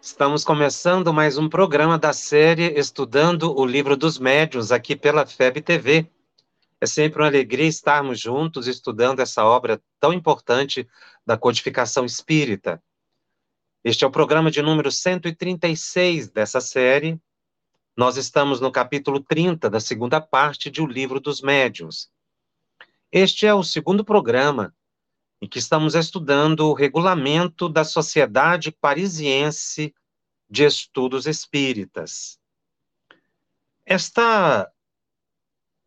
Estamos começando mais um programa da série Estudando o Livro dos Médiuns, aqui pela FEB TV. É sempre uma alegria estarmos juntos estudando essa obra tão importante da codificação espírita. Este é o programa de número 136 dessa série. Nós estamos no capítulo 30 da segunda parte de O Livro dos Médiuns. Este é o segundo programa em que estamos estudando o regulamento da Sociedade Parisiense de Estudos Espíritas. Esta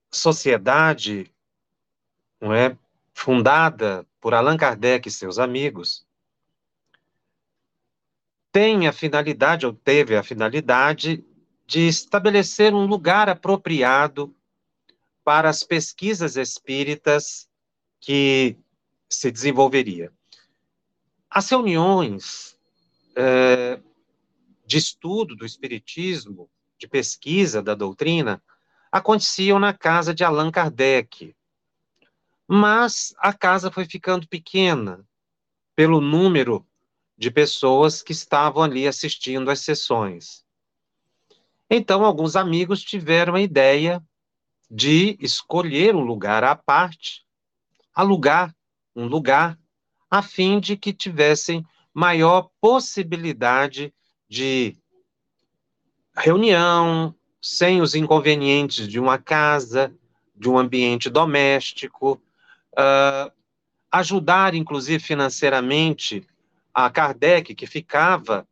sociedade, não é, fundada por Allan Kardec e seus amigos, tem a finalidade, ou teve a finalidade, de estabelecer um lugar apropriado para as pesquisas espíritas que se desenvolveria. As reuniões é, de estudo do Espiritismo, de pesquisa da doutrina, aconteciam na casa de Allan Kardec. Mas a casa foi ficando pequena pelo número de pessoas que estavam ali assistindo às sessões. Então, alguns amigos tiveram a ideia de escolher um lugar à parte, alugar um lugar, a fim de que tivessem maior possibilidade de reunião, sem os inconvenientes de uma casa, de um ambiente doméstico, uh, ajudar, inclusive, financeiramente a Kardec, que ficava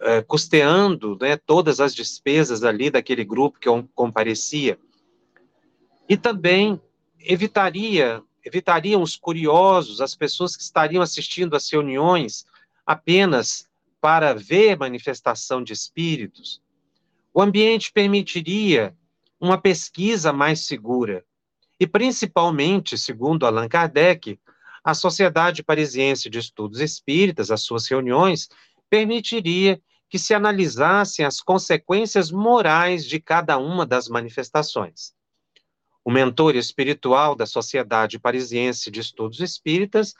uh, custeando né, todas as despesas ali daquele grupo que comparecia. E também evitaria evitariam os curiosos, as pessoas que estariam assistindo às reuniões apenas para ver manifestação de espíritos. O ambiente permitiria uma pesquisa mais segura. E, principalmente, segundo Allan Kardec, a Sociedade Parisiense de Estudos Espíritas, as suas reuniões, permitiria que se analisassem as consequências morais de cada uma das manifestações. O mentor espiritual da Sociedade Parisiense de Estudos Espíritas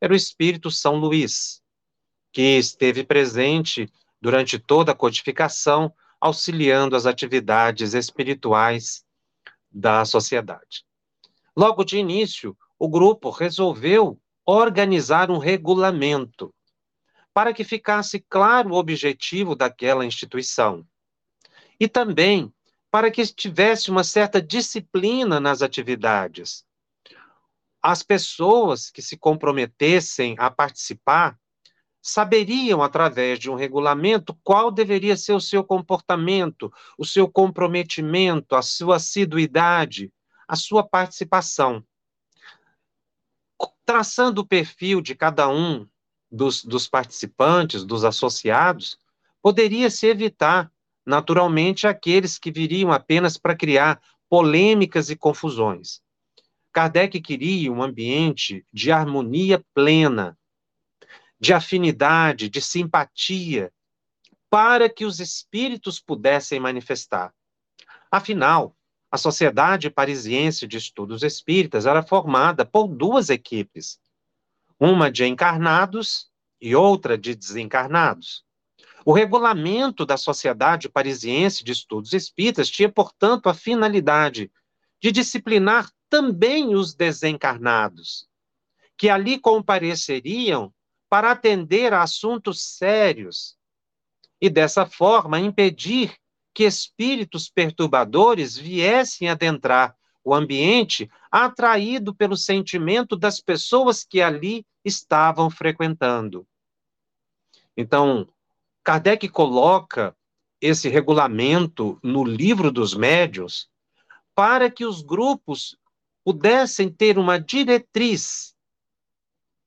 era o espírito São Luís, que esteve presente durante toda a codificação, auxiliando as atividades espirituais da sociedade. Logo de início, o grupo resolveu organizar um regulamento para que ficasse claro o objetivo daquela instituição. E também para que tivesse uma certa disciplina nas atividades. As pessoas que se comprometessem a participar saberiam, através de um regulamento, qual deveria ser o seu comportamento, o seu comprometimento, a sua assiduidade, a sua participação. Traçando o perfil de cada um dos, dos participantes, dos associados, poderia-se evitar naturalmente aqueles que viriam apenas para criar polêmicas e confusões. Kardec queria um ambiente de harmonia plena, de afinidade, de simpatia, para que os espíritos pudessem manifestar. Afinal, a Sociedade Parisiense de Estudos Espíritas era formada por duas equipes, uma de encarnados e outra de desencarnados. O regulamento da Sociedade Parisiense de Estudos Espíritas tinha, portanto, a finalidade de disciplinar também os desencarnados, que ali compareceriam para atender a assuntos sérios e, dessa forma, impedir que espíritos perturbadores viessem adentrar o ambiente atraído pelo sentimento das pessoas que ali estavam frequentando. Então, Kardec coloca esse regulamento no livro dos médios para que os grupos pudessem ter uma diretriz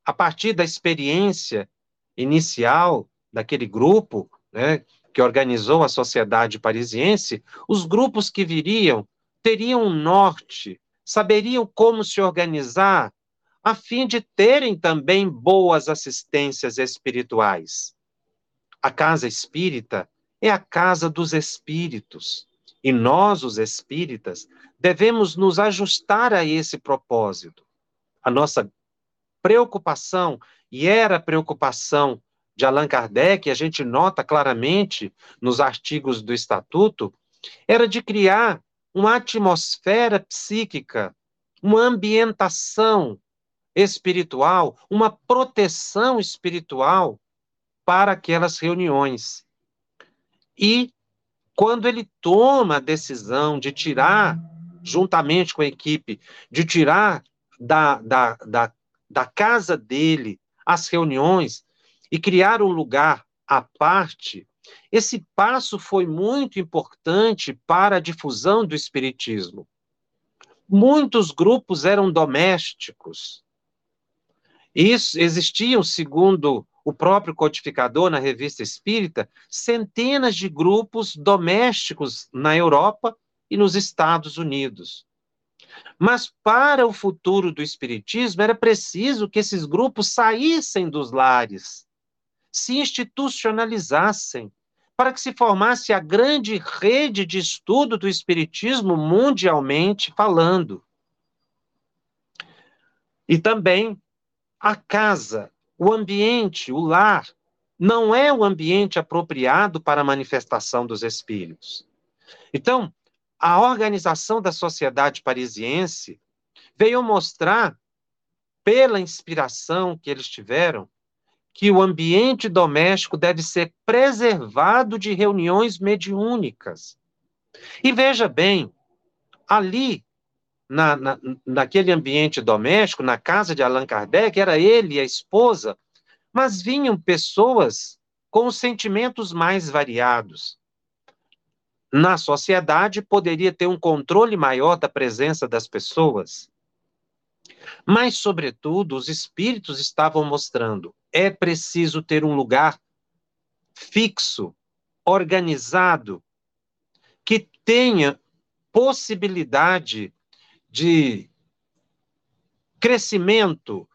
a partir da experiência inicial daquele grupo, né, que organizou a sociedade parisiense, os grupos que viriam teriam um norte, saberiam como se organizar, a fim de terem também boas assistências espirituais. A casa espírita é a casa dos espíritos, e nós, os espíritas, devemos nos ajustar a esse propósito. A nossa preocupação, e era preocupação de Allan Kardec, a gente nota claramente nos artigos do Estatuto, era de criar uma atmosfera psíquica, uma ambientação espiritual, uma proteção espiritual para aquelas reuniões. E quando ele toma a decisão de tirar, juntamente com a equipe, de tirar da, da, da, da casa dele as reuniões e criar um lugar à parte, esse passo foi muito importante para a difusão do espiritismo. Muitos grupos eram domésticos. Isso existiam, segundo o próprio codificador na revista Espírita, centenas de grupos domésticos na Europa e nos Estados Unidos. Mas para o futuro do espiritismo era preciso que esses grupos saíssem dos lares, se institucionalizassem, para que se formasse a grande rede de estudo do espiritismo mundialmente falando. E também a casa o ambiente, o lar, não é o ambiente apropriado para a manifestação dos espíritos. Então, a organização da sociedade parisiense veio mostrar, pela inspiração que eles tiveram, que o ambiente doméstico deve ser preservado de reuniões mediúnicas. E veja bem, ali, na, na, naquele ambiente doméstico, na casa de Allan Kardec, era ele e a esposa, mas vinham pessoas com sentimentos mais variados. Na sociedade, poderia ter um controle maior da presença das pessoas. Mas, sobretudo, os espíritos estavam mostrando: é preciso ter um lugar fixo, organizado, que tenha possibilidade de crescimento,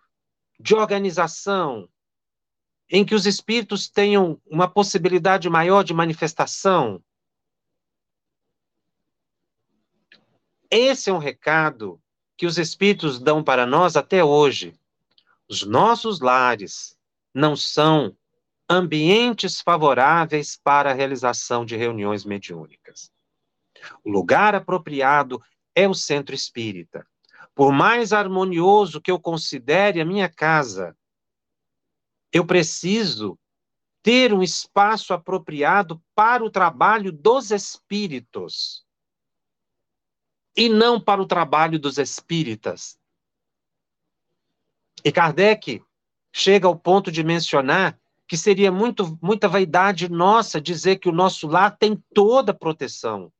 de organização, em que os espíritos tenham uma possibilidade maior de manifestação. Esse é um recado que os espíritos dão para nós até hoje. Os nossos lares não são ambientes favoráveis para a realização de reuniões mediúnicas. O lugar apropriado é o centro espírita. Por mais harmonioso que eu considere a minha casa, eu preciso ter um espaço apropriado para o trabalho dos espíritos e não para o trabalho dos espíritas. E Kardec chega ao ponto de mencionar que seria muito, muita vaidade nossa dizer que o nosso lar tem toda a proteção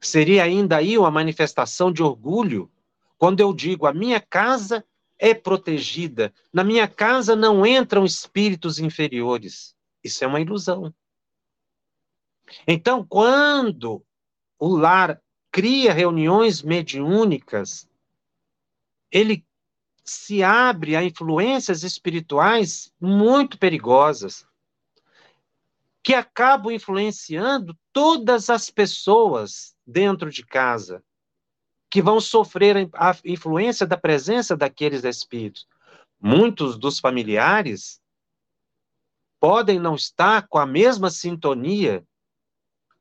seria ainda aí uma manifestação de orgulho quando eu digo a minha casa é protegida, na minha casa não entram espíritos inferiores. Isso é uma ilusão. Então, quando o lar cria reuniões mediúnicas, ele se abre a influências espirituais muito perigosas, que acabam influenciando todas as pessoas dentro de casa, que vão sofrer a influência da presença daqueles espíritos. Muitos dos familiares podem não estar com a mesma sintonia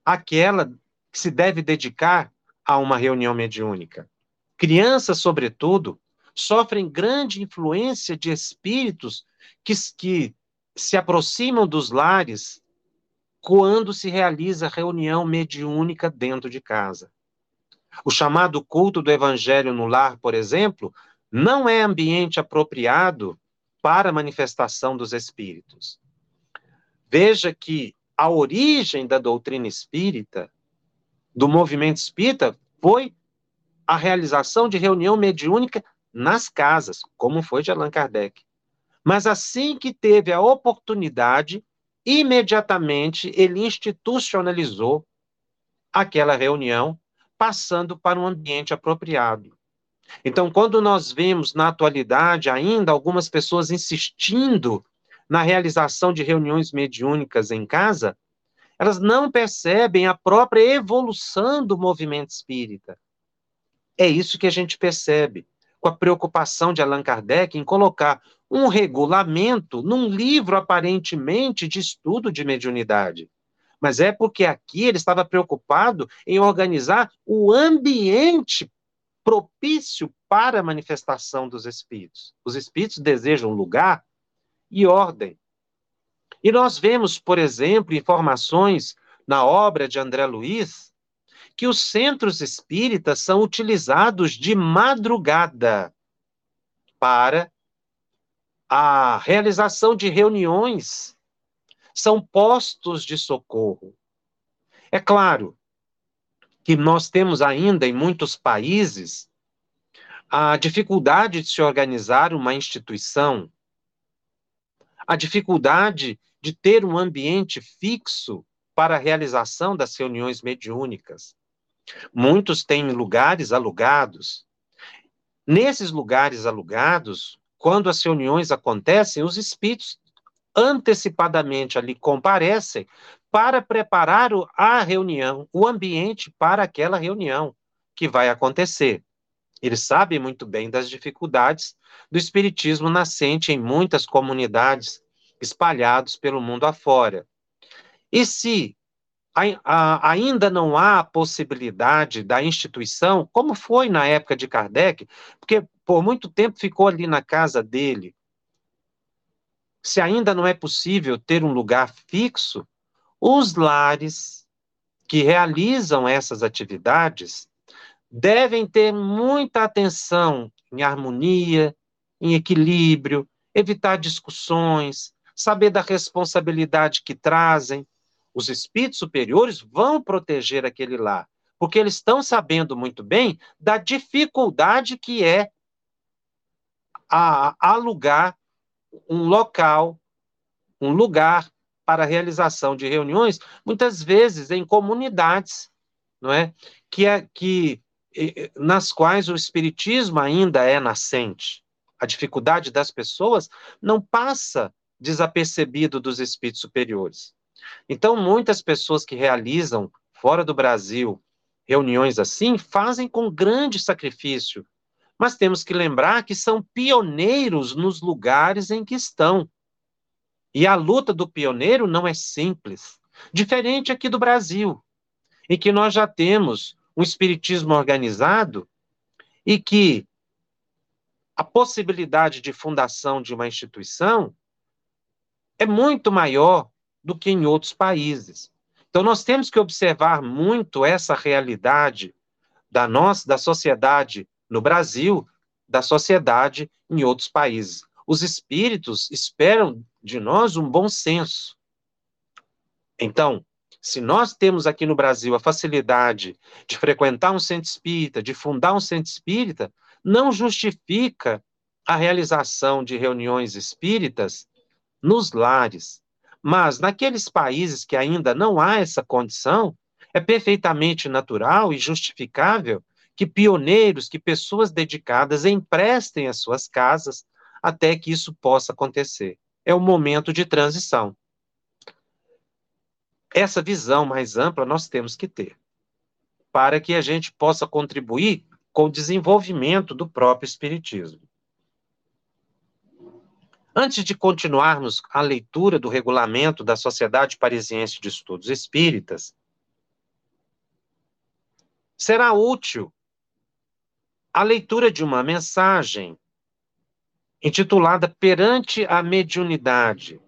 aquela que se deve dedicar a uma reunião mediúnica. Crianças, sobretudo, sofrem grande influência de espíritos que, que se aproximam dos lares quando se realiza reunião mediúnica dentro de casa. O chamado culto do evangelho no lar, por exemplo, não é ambiente apropriado para a manifestação dos espíritos. Veja que a origem da doutrina espírita, do movimento espírita, foi a realização de reunião mediúnica nas casas, como foi de Allan Kardec. Mas assim que teve a oportunidade, imediatamente ele institucionalizou aquela reunião, passando para um ambiente apropriado. Então, quando nós vemos na atualidade ainda algumas pessoas insistindo na realização de reuniões mediúnicas em casa, elas não percebem a própria evolução do movimento espírita. É isso que a gente percebe com a preocupação de Allan Kardec em colocar um regulamento num livro aparentemente de estudo de mediunidade. Mas é porque aqui ele estava preocupado em organizar o ambiente propício para a manifestação dos espíritos. Os espíritos desejam lugar e ordem. E nós vemos, por exemplo, informações na obra de André Luiz, que os centros espíritas são utilizados de madrugada para a realização de reuniões, são postos de socorro. É claro que nós temos ainda em muitos países a dificuldade de se organizar uma instituição, a dificuldade de ter um ambiente fixo para a realização das reuniões mediúnicas. Muitos têm lugares alugados. Nesses lugares alugados, quando as reuniões acontecem, os espíritos antecipadamente ali comparecem para preparar a reunião, o ambiente para aquela reunião que vai acontecer. Eles sabem muito bem das dificuldades do espiritismo nascente em muitas comunidades espalhados pelo mundo afora. E se ainda não há a possibilidade da instituição, como foi na época de Kardec, porque por muito tempo ficou ali na casa dele. Se ainda não é possível ter um lugar fixo, os lares que realizam essas atividades devem ter muita atenção em harmonia, em equilíbrio, evitar discussões, saber da responsabilidade que trazem. Os espíritos superiores vão proteger aquele lar, porque eles estão sabendo muito bem da dificuldade que é a alugar um local, um lugar para a realização de reuniões, muitas vezes em comunidades, não é? Que é que nas quais o espiritismo ainda é nascente. A dificuldade das pessoas não passa desapercebido dos espíritos superiores. Então, muitas pessoas que realizam fora do Brasil reuniões assim fazem com grande sacrifício mas temos que lembrar que são pioneiros nos lugares em que estão. E a luta do pioneiro não é simples. Diferente aqui do Brasil, em que nós já temos um espiritismo organizado e que a possibilidade de fundação de uma instituição é muito maior do que em outros países. Então nós temos que observar muito essa realidade da nossa da sociedade no Brasil, da sociedade em outros países. Os espíritos esperam de nós um bom senso. Então, se nós temos aqui no Brasil a facilidade de frequentar um centro espírita, de fundar um centro espírita, não justifica a realização de reuniões espíritas nos lares. Mas naqueles países que ainda não há essa condição, é perfeitamente natural e justificável que pioneiros, que pessoas dedicadas emprestem as suas casas até que isso possa acontecer. É um momento de transição. Essa visão mais ampla nós temos que ter, para que a gente possa contribuir com o desenvolvimento do próprio Espiritismo. Antes de continuarmos a leitura do regulamento da Sociedade Parisiense de Estudos Espíritas, será útil a leitura de uma mensagem intitulada Perante a Mediunidade.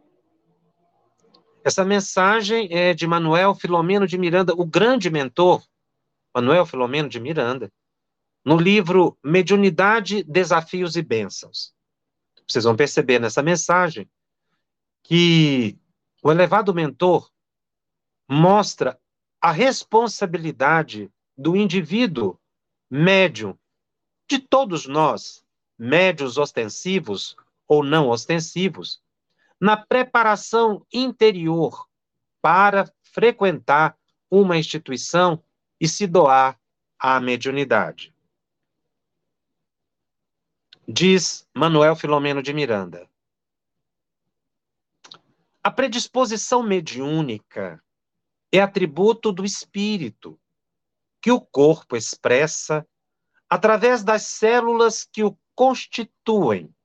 Essa mensagem é de Manuel Filomeno de Miranda, o grande mentor, Manuel Filomeno de Miranda, no livro Mediunidade, Desafios e Bênçãos. Vocês vão perceber nessa mensagem que o elevado mentor mostra a responsabilidade do indivíduo médium de todos nós, médios ostensivos ou não ostensivos, na preparação interior para frequentar uma instituição e se doar à mediunidade. Diz Manuel Filomeno de Miranda. A predisposição mediúnica é atributo do espírito, que o corpo expressa através das células que o constituem,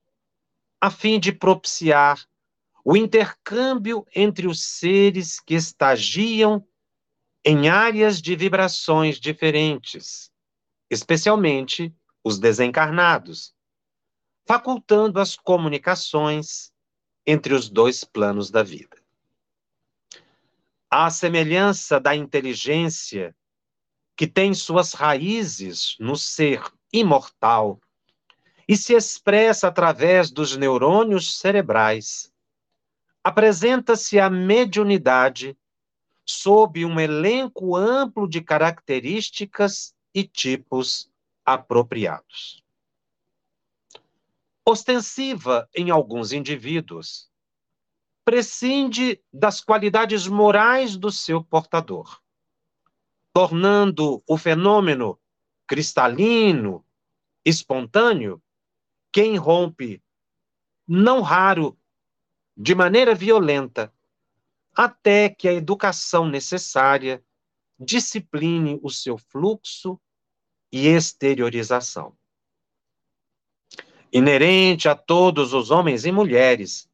a fim de propiciar o intercâmbio entre os seres que estagiam em áreas de vibrações diferentes, especialmente os desencarnados, facultando as comunicações entre os dois planos da vida. À semelhança da inteligência que tem suas raízes no ser imortal e se expressa através dos neurônios cerebrais, apresenta-se a mediunidade sob um elenco amplo de características e tipos apropriados ostensiva em alguns indivíduos, prescinde das qualidades morais do seu portador, tornando o fenômeno cristalino, espontâneo, que irrompe, não raro, de maneira violenta, até que a educação necessária discipline o seu fluxo e exteriorização inerente a todos os homens e mulheres,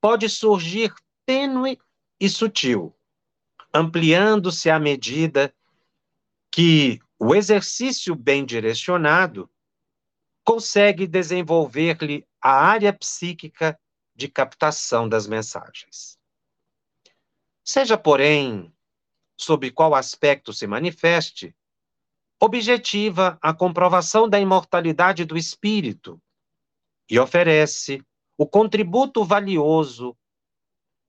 pode surgir tênue e sutil, ampliando-se à medida que o exercício bem direcionado consegue desenvolver-lhe a área psíquica de captação das mensagens. Seja, porém, sob qual aspecto se manifeste, objetiva a comprovação da imortalidade do espírito e oferece o contributo valioso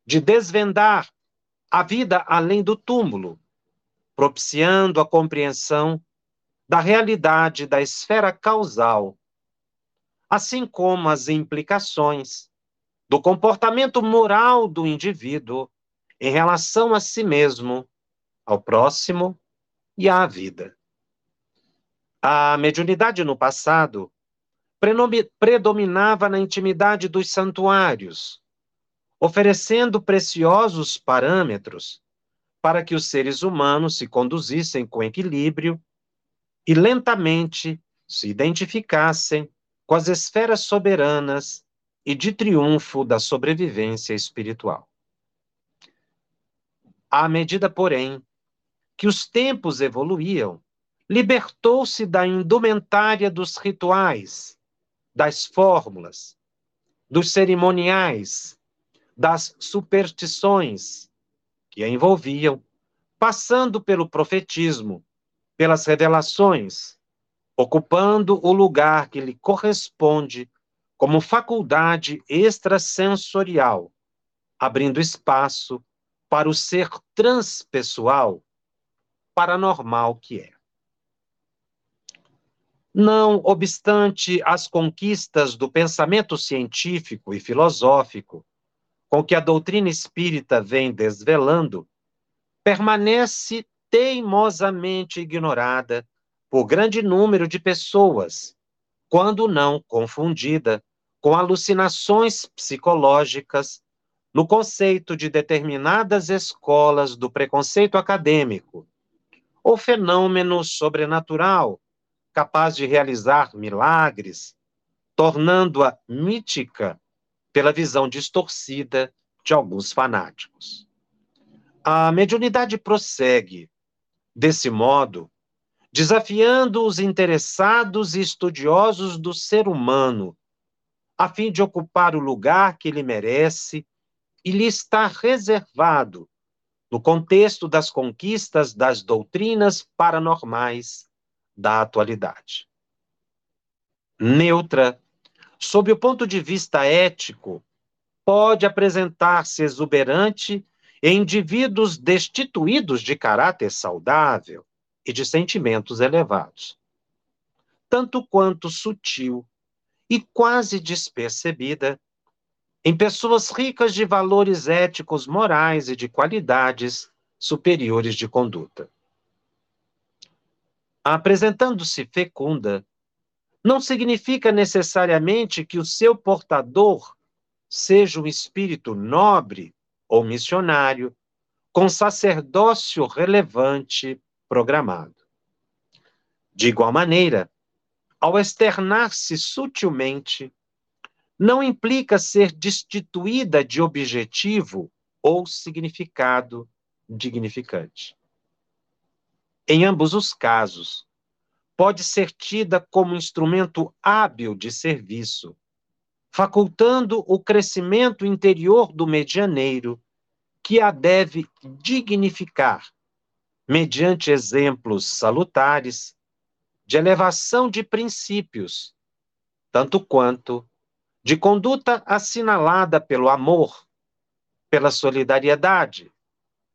de desvendar a vida além do túmulo, propiciando a compreensão da realidade da esfera causal, assim como as implicações do comportamento moral do indivíduo em relação a si mesmo, ao próximo e à vida. A mediunidade no passado predominava na intimidade dos santuários, oferecendo preciosos parâmetros para que os seres humanos se conduzissem com equilíbrio e lentamente se identificassem com as esferas soberanas e de triunfo da sobrevivência espiritual. À medida, porém, que os tempos evoluíam, libertou-se da indumentária dos rituais das fórmulas, dos cerimoniais, das superstições que a envolviam, passando pelo profetismo, pelas revelações, ocupando o lugar que lhe corresponde como faculdade extrasensorial, abrindo espaço para o ser transpessoal, paranormal que é. Não obstante as conquistas do pensamento científico e filosófico, com que a doutrina espírita vem desvelando, permanece teimosamente ignorada por grande número de pessoas, quando não confundida com alucinações psicológicas no conceito de determinadas escolas do preconceito acadêmico, ou fenômeno sobrenatural capaz de realizar milagres, tornando-a mítica pela visão distorcida de alguns fanáticos. A mediunidade prossegue, desse modo, desafiando os interessados e estudiosos do ser humano, a fim de ocupar o lugar que ele merece e lhe está reservado no contexto das conquistas das doutrinas paranormais da atualidade. Neutra, sob o ponto de vista ético, pode apresentar-se exuberante em indivíduos destituídos de caráter saudável e de sentimentos elevados, tanto quanto sutil e quase despercebida em pessoas ricas de valores éticos, morais e de qualidades superiores de conduta. Apresentando-se fecunda, não significa necessariamente que o seu portador seja um espírito nobre ou missionário, com sacerdócio relevante programado. De igual maneira, ao externar-se sutilmente, não implica ser destituída de objetivo ou significado dignificante. Em ambos os casos, pode ser tida como instrumento hábil de serviço, facultando o crescimento interior do medianeiro, que a deve dignificar, mediante exemplos salutares de elevação de princípios, tanto quanto de conduta assinalada pelo amor, pela solidariedade,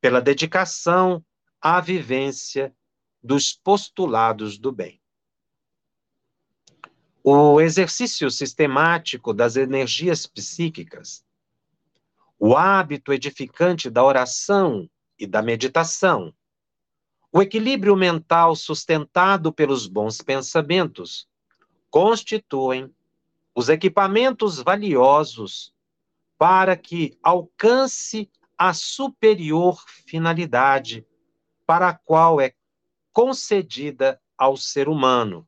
pela dedicação à vivência dos postulados do bem. O exercício sistemático das energias psíquicas, o hábito edificante da oração e da meditação, o equilíbrio mental sustentado pelos bons pensamentos constituem os equipamentos valiosos para que alcance a superior finalidade para a qual é concedida ao ser humano,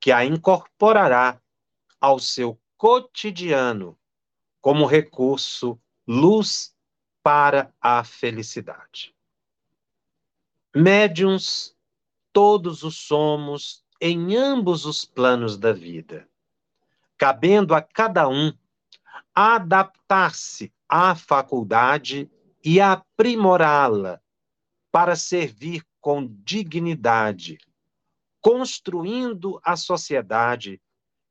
que a incorporará ao seu cotidiano como recurso luz para a felicidade. Médiuns, todos os somos em ambos os planos da vida cabendo a cada um adaptar-se à faculdade e aprimorá-la para servir com dignidade, construindo a sociedade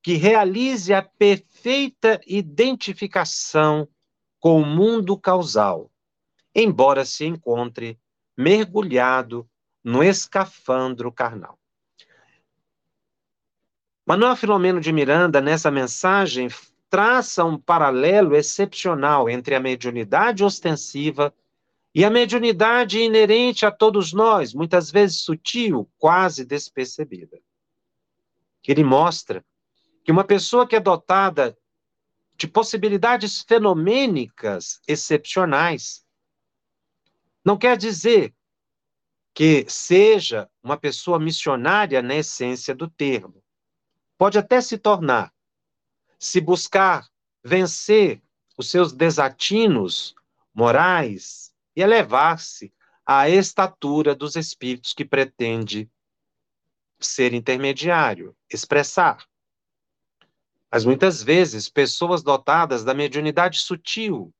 que realize a perfeita identificação com o mundo causal, embora se encontre mergulhado no escafandro carnal. Manuel Filomeno de Miranda, nessa mensagem, traça um paralelo excepcional entre a mediunidade ostensiva e a mediunidade inerente a todos nós, muitas vezes sutil, quase despercebida. Ele mostra que uma pessoa que é dotada de possibilidades fenomênicas excepcionais não quer dizer que seja uma pessoa missionária na essência do termo pode até se tornar, se buscar vencer os seus desatinos morais e elevar-se à estatura dos espíritos que pretende ser intermediário, expressar. Mas muitas vezes, pessoas dotadas da mediunidade sutil,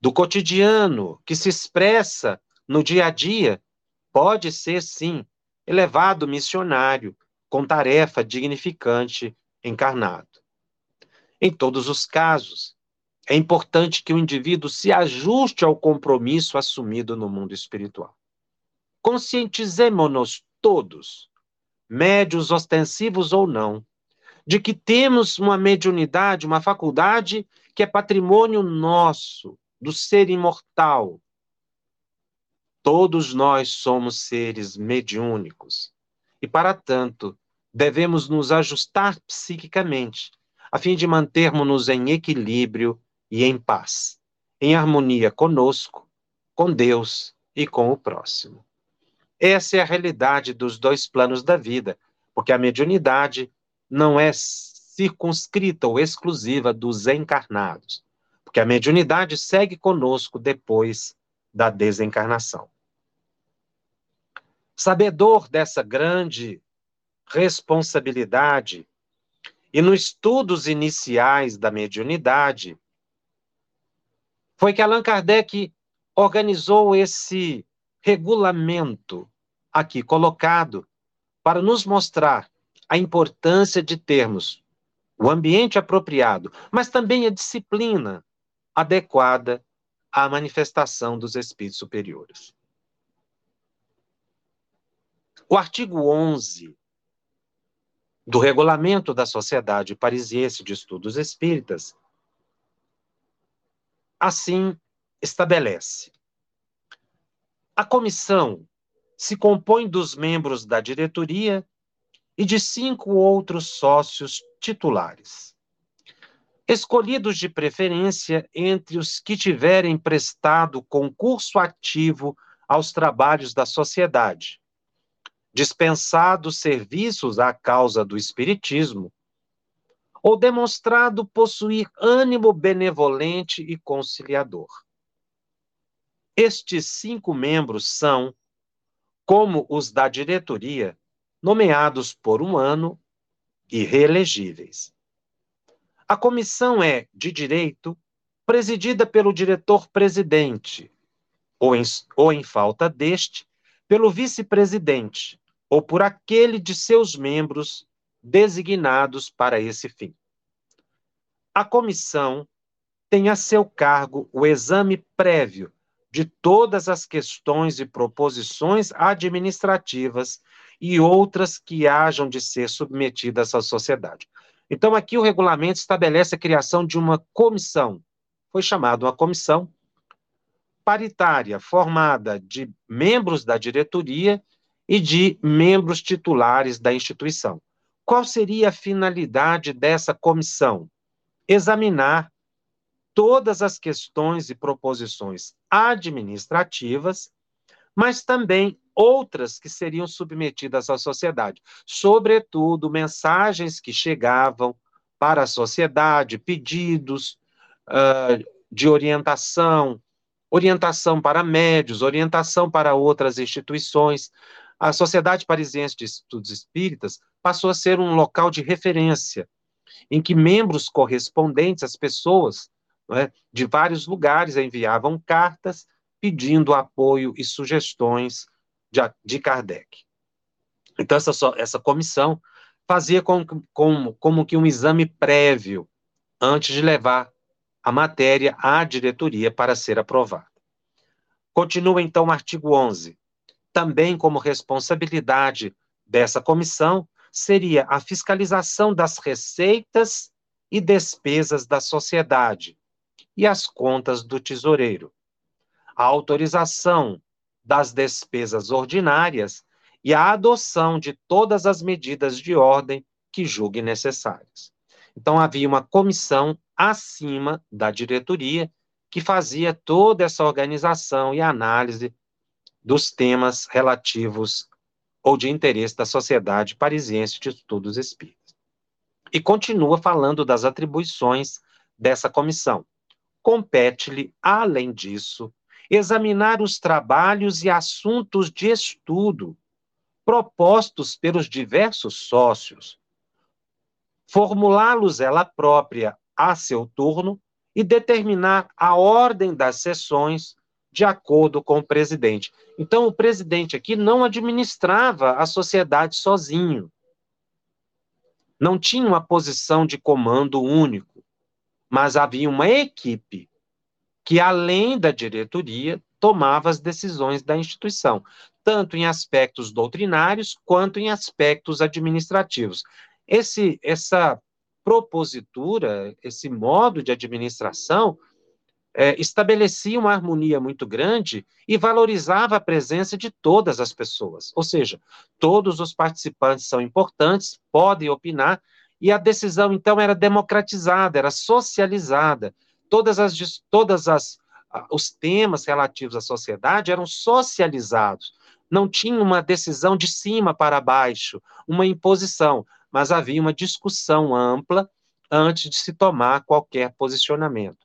do cotidiano, que se expressa no dia a dia, pode ser, sim, elevado missionário, com tarefa dignificante encarnado. Em todos os casos, é importante que o indivíduo se ajuste ao compromisso assumido no mundo espiritual. Conscientizemos-nos todos, médios ostensivos ou não, de que temos uma mediunidade, uma faculdade que é patrimônio nosso, do ser imortal. Todos nós somos seres mediúnicos. E, para tanto, devemos nos ajustar psiquicamente, a fim de mantermos-nos em equilíbrio e em paz, em harmonia conosco, com Deus e com o próximo. Essa é a realidade dos dois planos da vida, porque a mediunidade não é circunscrita ou exclusiva dos encarnados, porque a mediunidade segue conosco depois da desencarnação. Sabedor dessa grande responsabilidade. E nos estudos iniciais da mediunidade, foi que Allan Kardec organizou esse regulamento aqui colocado para nos mostrar a importância de termos o ambiente apropriado, mas também a disciplina adequada à manifestação dos espíritos superiores. O artigo 11 do regulamento da Sociedade Parisiense de Estudos Espíritas, assim estabelece. A comissão se compõe dos membros da diretoria e de cinco outros sócios titulares, escolhidos de preferência entre os que tiverem prestado concurso ativo aos trabalhos da sociedade, dispensado serviços à causa do Espiritismo, ou demonstrado possuir ânimo benevolente e conciliador. Estes cinco membros são, como os da diretoria, nomeados por um ano e reelegíveis. A comissão é, de direito, presidida pelo diretor-presidente, ou em, ou em falta deste, pelo vice-presidente, ou por aquele de seus membros designados para esse fim. A comissão tem a seu cargo o exame prévio de todas as questões e proposições administrativas e outras que hajam de ser submetidas à sociedade. Então, aqui o regulamento estabelece a criação de uma comissão. Foi chamada uma comissão paritária, formada de membros da diretoria e de membros titulares da instituição. Qual seria a finalidade dessa comissão? Examinar todas as questões e proposições administrativas, mas também outras que seriam submetidas à sociedade, sobretudo mensagens que chegavam para a sociedade, pedidos uh, de orientação, orientação para médios, orientação para outras instituições. A Sociedade Parisiense de Estudos Espíritas passou a ser um local de referência, em que membros correspondentes às pessoas é, de vários lugares enviavam cartas pedindo apoio e sugestões de, de Kardec. Então, essa, essa comissão fazia como, como, como que um exame prévio antes de levar a matéria à diretoria para ser aprovada. Continua então o artigo 11. Também como responsabilidade dessa comissão seria a fiscalização das receitas e despesas da sociedade e as contas do tesoureiro, a autorização das despesas ordinárias e a adoção de todas as medidas de ordem que julgue necessárias. Então havia uma comissão acima da diretoria que fazia toda essa organização e análise dos temas relativos ou de interesse da Sociedade Parisiense de Estudos Espíritas. E continua falando das atribuições dessa comissão. Compete-lhe, além disso, examinar os trabalhos e assuntos de estudo propostos pelos diversos sócios, formulá-los ela própria a seu turno e determinar a ordem das sessões de acordo com o presidente. Então, o presidente aqui não administrava a sociedade sozinho. Não tinha uma posição de comando único, mas havia uma equipe que, além da diretoria, tomava as decisões da instituição, tanto em aspectos doutrinários quanto em aspectos administrativos. Esse, essa propositura, esse modo de administração, é, estabelecia uma harmonia muito grande e valorizava a presença de todas as pessoas. Ou seja, todos os participantes são importantes, podem opinar, e a decisão, então, era democratizada, era socializada. Todas as, todas as os temas relativos à sociedade eram socializados. Não tinha uma decisão de cima para baixo, uma imposição mas havia uma discussão ampla antes de se tomar qualquer posicionamento.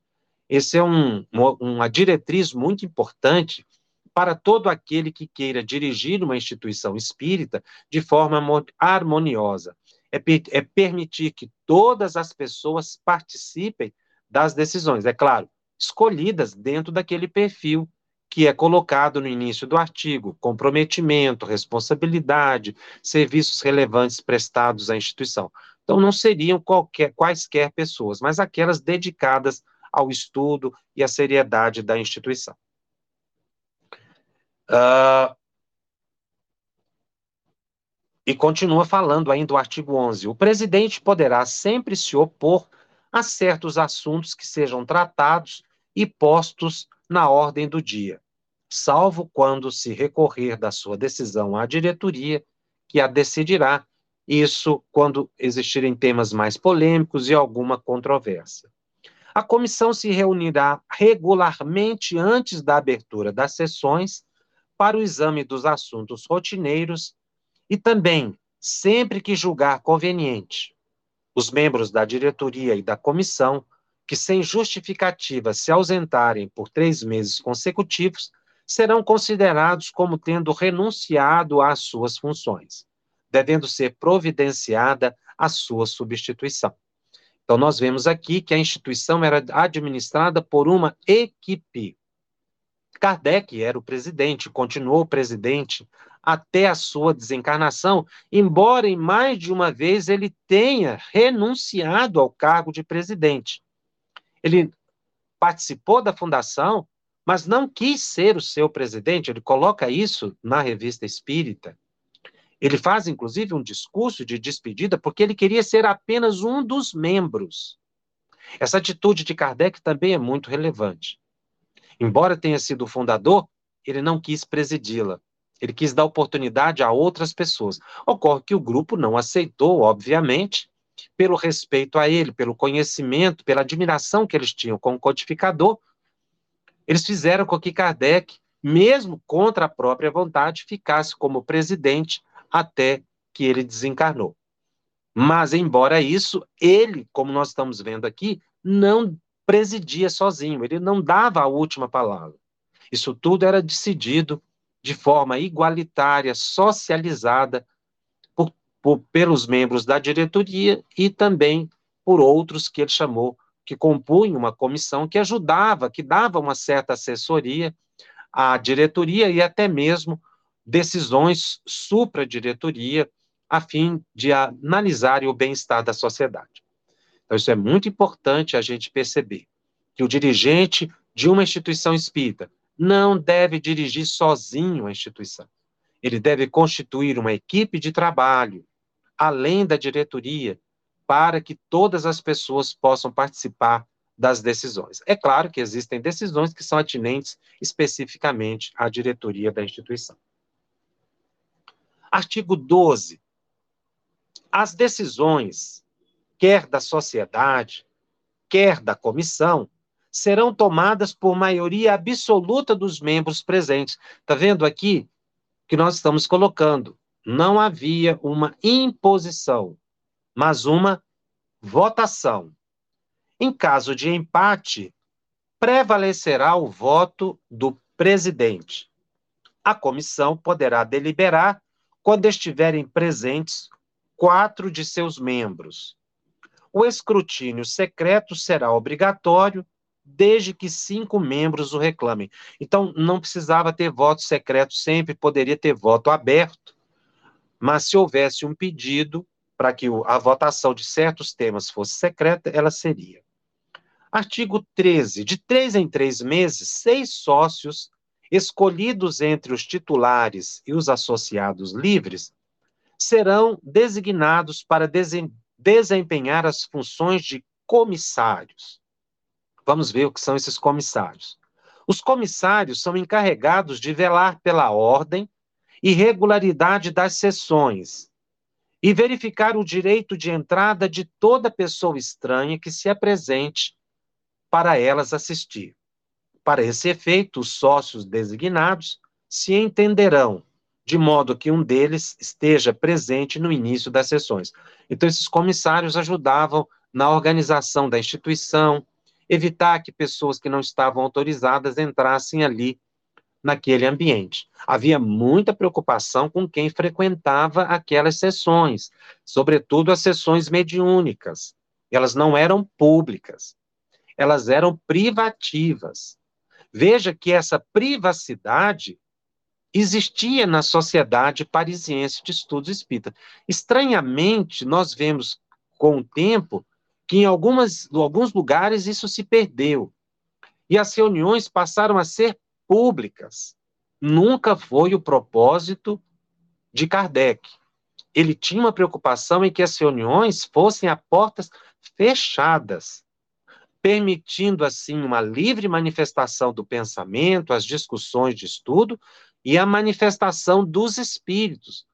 Esse é um, uma diretriz muito importante para todo aquele que queira dirigir uma instituição espírita de forma harmoniosa. É, é permitir que todas as pessoas participem das decisões, é claro, escolhidas dentro daquele perfil que é colocado no início do artigo: comprometimento, responsabilidade, serviços relevantes prestados à instituição. Então, não seriam qualquer, quaisquer pessoas, mas aquelas dedicadas ao estudo e à seriedade da instituição. Uh, e continua falando ainda o artigo 11. O presidente poderá sempre se opor a certos assuntos que sejam tratados e postos na ordem do dia, salvo quando se recorrer da sua decisão à diretoria, que a decidirá, isso quando existirem temas mais polêmicos e alguma controvérsia. A comissão se reunirá regularmente antes da abertura das sessões para o exame dos assuntos rotineiros e também, sempre que julgar conveniente, os membros da diretoria e da comissão que, sem justificativa, se ausentarem por três meses consecutivos, serão considerados como tendo renunciado às suas funções, devendo ser providenciada a sua substituição. Então, nós vemos aqui que a instituição era administrada por uma equipe. Kardec era o presidente, continuou presidente até a sua desencarnação, embora em mais de uma vez ele tenha renunciado ao cargo de presidente. Ele participou da fundação, mas não quis ser o seu presidente, ele coloca isso na revista Espírita. Ele faz, inclusive, um discurso de despedida porque ele queria ser apenas um dos membros. Essa atitude de Kardec também é muito relevante. Embora tenha sido o fundador, ele não quis presidi-la. Ele quis dar oportunidade a outras pessoas. Ocorre que o grupo não aceitou, obviamente, pelo respeito a ele, pelo conhecimento, pela admiração que eles tinham como codificador, eles fizeram com que Kardec, mesmo contra a própria vontade, ficasse como presidente até que ele desencarnou. Mas, embora isso, ele, como nós estamos vendo aqui, não presidia sozinho, ele não dava a última palavra. Isso tudo era decidido de forma igualitária, socializada, por, por, pelos membros da diretoria e também por outros que ele chamou que compunham uma comissão que ajudava, que dava uma certa assessoria à diretoria e até mesmo decisões supra-diretoria, a fim de analisar o bem-estar da sociedade. Então, isso é muito importante a gente perceber, que o dirigente de uma instituição espírita não deve dirigir sozinho a instituição. Ele deve constituir uma equipe de trabalho, além da diretoria, para que todas as pessoas possam participar das decisões. É claro que existem decisões que são atinentes especificamente à diretoria da instituição. Artigo 12. As decisões, quer da sociedade, quer da comissão, serão tomadas por maioria absoluta dos membros presentes. Está vendo aqui que nós estamos colocando? Não havia uma imposição mas uma votação. Em caso de empate, prevalecerá o voto do presidente. A comissão poderá deliberar quando estiverem presentes quatro de seus membros. O escrutínio secreto será obrigatório desde que cinco membros o reclamem. Então, não precisava ter voto secreto sempre, poderia ter voto aberto, mas se houvesse um pedido, para que a votação de certos temas fosse secreta, ela seria. Artigo 13. De três em três meses, seis sócios, escolhidos entre os titulares e os associados livres, serão designados para desempenhar as funções de comissários. Vamos ver o que são esses comissários. Os comissários são encarregados de velar pela ordem e regularidade das sessões, e verificar o direito de entrada de toda pessoa estranha que se apresente para elas assistir. Para esse efeito, os sócios designados se entenderão, de modo que um deles esteja presente no início das sessões. Então, esses comissários ajudavam na organização da instituição, evitar que pessoas que não estavam autorizadas entrassem ali naquele ambiente. Havia muita preocupação com quem frequentava aquelas sessões, sobretudo as sessões mediúnicas. Elas não eram públicas, elas eram privativas. Veja que essa privacidade existia na sociedade parisiense de estudos espírita. Estranhamente, nós vemos com o tempo que em algumas, em alguns lugares isso se perdeu. E as reuniões passaram a ser públicas. Nunca foi o propósito de Kardec. Ele tinha uma preocupação em que as reuniões fossem a portas fechadas. Permitindo assim uma livre manifestação do pensamento, as discussões de estudo e a manifestação dos espíritos,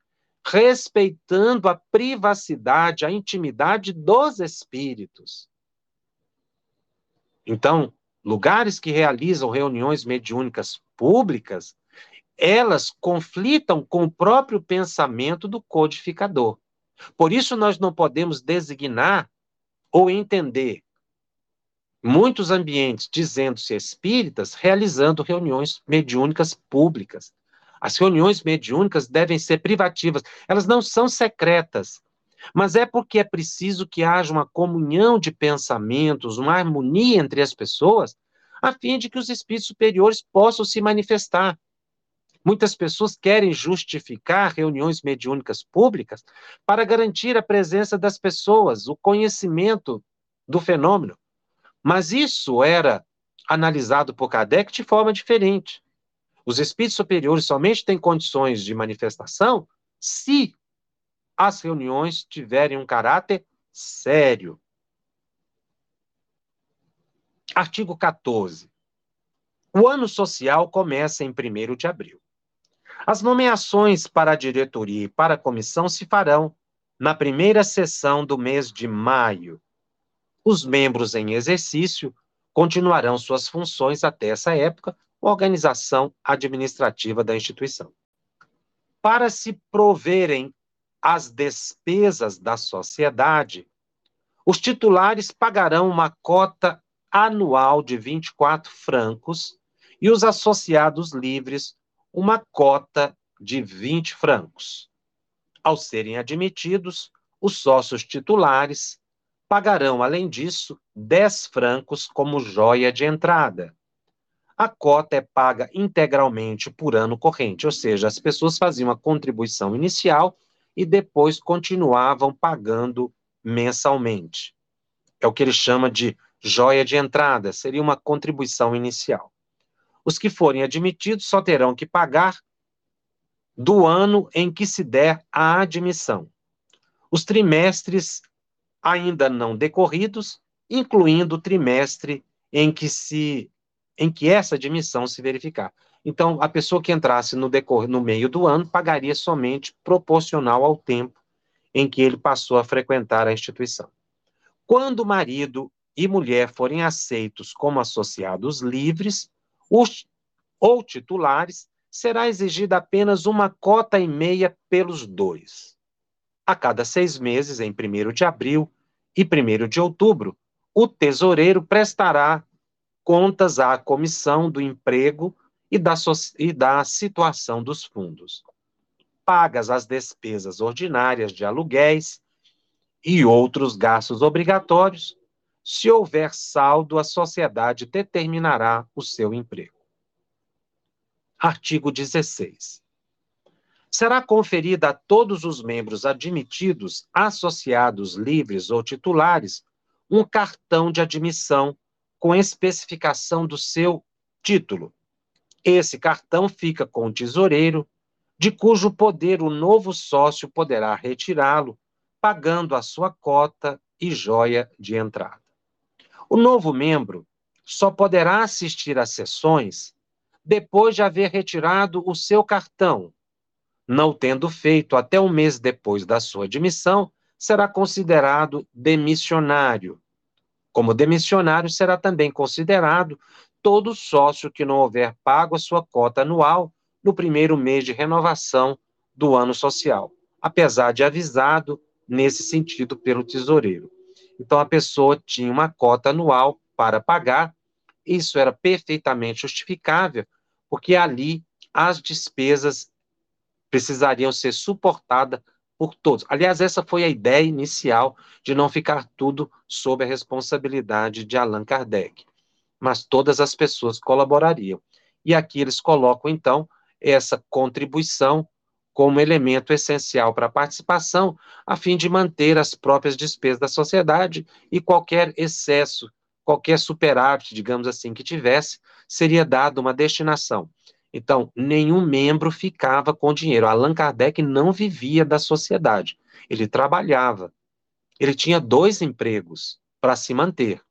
respeitando a privacidade, a intimidade dos espíritos. Então, lugares que realizam reuniões mediúnicas públicas, elas conflitam com o próprio pensamento do codificador. Por isso, nós não podemos designar ou entender muitos ambientes dizendo-se espíritas realizando reuniões mediúnicas públicas. As reuniões mediúnicas devem ser privativas, elas não são secretas, mas é porque é preciso que haja uma comunhão de pensamentos, uma harmonia entre as pessoas, a fim de que os espíritos superiores possam se manifestar. Muitas pessoas querem justificar reuniões mediúnicas públicas para garantir a presença das pessoas, o conhecimento do fenômeno. Mas isso era analisado por Kardec de forma diferente. Os espíritos superiores somente têm condições de manifestação se as reuniões tiverem um caráter sério. Artigo 14. O ano social começa em 1 de abril. As nomeações para a diretoria e para a comissão se farão na primeira sessão do mês de maio. Os membros em exercício continuarão suas funções até essa época, organização administrativa da instituição. Para se proverem as despesas da sociedade, os titulares pagarão uma cota anual de 24 francos e os associados livres uma cota de 20 francos. Ao serem admitidos, os sócios titulares pagarão, além disso, 10 francos como joia de entrada. A cota é paga integralmente por ano corrente, ou seja, as pessoas faziam a contribuição inicial e depois continuavam pagando mensalmente. É o que ele chama de joia de entrada, seria uma contribuição inicial. Os que forem admitidos só terão que pagar do ano em que se der a admissão. Os trimestres ainda não decorridos, incluindo o trimestre em que se em que essa admissão se verificar. Então, a pessoa que entrasse no decor no meio do ano pagaria somente proporcional ao tempo em que ele passou a frequentar a instituição. Quando marido e mulher forem aceitos como associados livres, os, ou titulares, será exigida apenas uma cota e meia pelos dois. A cada seis meses, em 1 de abril e 1 de outubro, o tesoureiro prestará contas à comissão do emprego e da, e da situação dos fundos. Pagas as despesas ordinárias de aluguéis e outros gastos obrigatórios, se houver saldo, a sociedade determinará o seu emprego. Artigo 16. Será conferida a todos os membros admitidos, associados livres ou titulares, um cartão de admissão com especificação do seu título. Esse cartão fica com o tesoureiro, de cujo poder o novo sócio poderá retirá-lo, pagando a sua cota e joia de entrada. O novo membro só poderá assistir às sessões depois de haver retirado o seu cartão. Não tendo feito até um mês depois da sua admissão, será considerado demissionário. Como demissionário, será também considerado todo sócio que não houver pago a sua cota anual no primeiro mês de renovação do ano social, apesar de avisado nesse sentido pelo tesoureiro. Então a pessoa tinha uma cota anual para pagar, isso era perfeitamente justificável, porque ali as despesas precisariam ser suportadas por todos. Aliás, essa foi a ideia inicial de não ficar tudo sob a responsabilidade de Allan Kardec, mas todas as pessoas colaborariam. E aqui eles colocam, então, essa contribuição como elemento essencial para a participação, a fim de manter as próprias despesas da sociedade e qualquer excesso, qualquer superávit, digamos assim, que tivesse, seria dado uma destinação. Então, nenhum membro ficava com dinheiro. Allan Kardec não vivia da sociedade, ele trabalhava. Ele tinha dois empregos para se manter.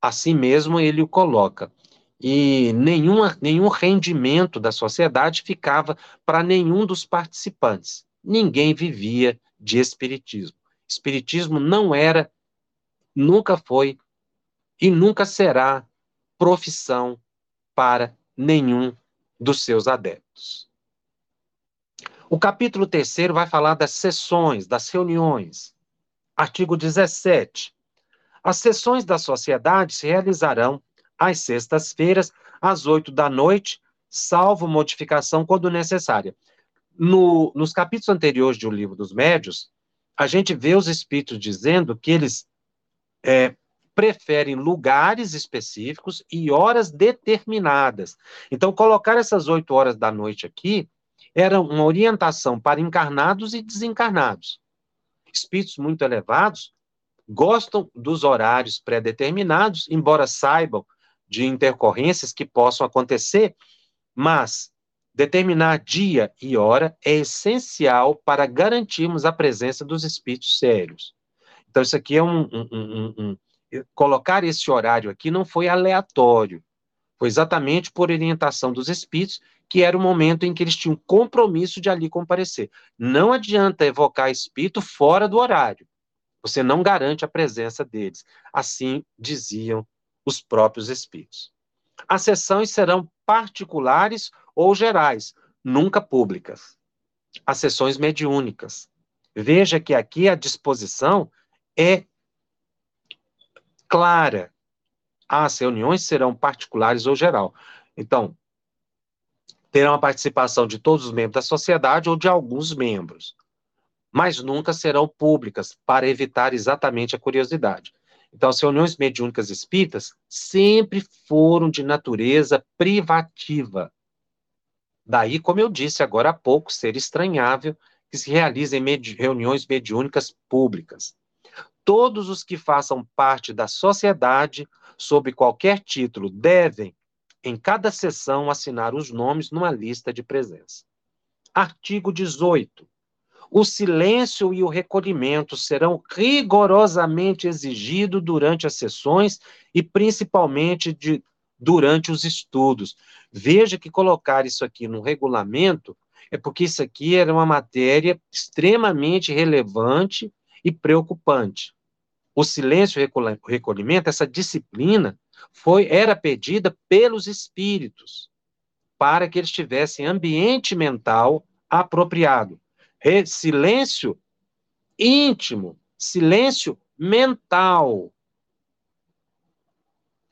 Assim mesmo ele o coloca. E nenhuma, nenhum rendimento da sociedade ficava para nenhum dos participantes. Ninguém vivia de espiritismo. Espiritismo não era, nunca foi e nunca será profissão para nenhum dos seus adeptos. O capítulo terceiro vai falar das sessões, das reuniões. Artigo 17. As sessões da sociedade se realizarão às sextas-feiras, às oito da noite, salvo modificação quando necessária. No, nos capítulos anteriores do Livro dos Médios, a gente vê os espíritos dizendo que eles é, preferem lugares específicos e horas determinadas. Então, colocar essas oito horas da noite aqui era uma orientação para encarnados e desencarnados. Espíritos muito elevados gostam dos horários pré-determinados, embora saibam de intercorrências que possam acontecer, mas determinar dia e hora é essencial para garantirmos a presença dos espíritos sérios. Então, isso aqui é um, um, um, colocar esse horário aqui não foi aleatório. Foi exatamente por orientação dos espíritos que era o momento em que eles tinham compromisso de ali comparecer. Não adianta evocar espírito fora do horário. Você não garante a presença deles. Assim diziam os próprios espíritos. As sessões serão particulares ou gerais, nunca públicas. As sessões mediúnicas. Veja que aqui a disposição é clara. As reuniões serão particulares ou geral. Então, terão a participação de todos os membros da sociedade ou de alguns membros, mas nunca serão públicas para evitar exatamente a curiosidade. Então, as reuniões mediúnicas espíritas sempre foram de natureza privativa. Daí, como eu disse agora há pouco, ser estranhável que se realizem medi reuniões mediúnicas públicas todos os que façam parte da sociedade, sob qualquer título, devem, em cada sessão, assinar os nomes numa lista de presença. Artigo 18. O silêncio e o recolhimento serão rigorosamente exigidos durante as sessões e principalmente de, durante os estudos. Veja que colocar isso aqui no regulamento é porque isso aqui era uma matéria extremamente relevante e preocupante. O silêncio e o recolhimento, essa disciplina, foi era pedida pelos espíritos para que eles tivessem ambiente mental apropriado. Re, silêncio íntimo, silêncio mental.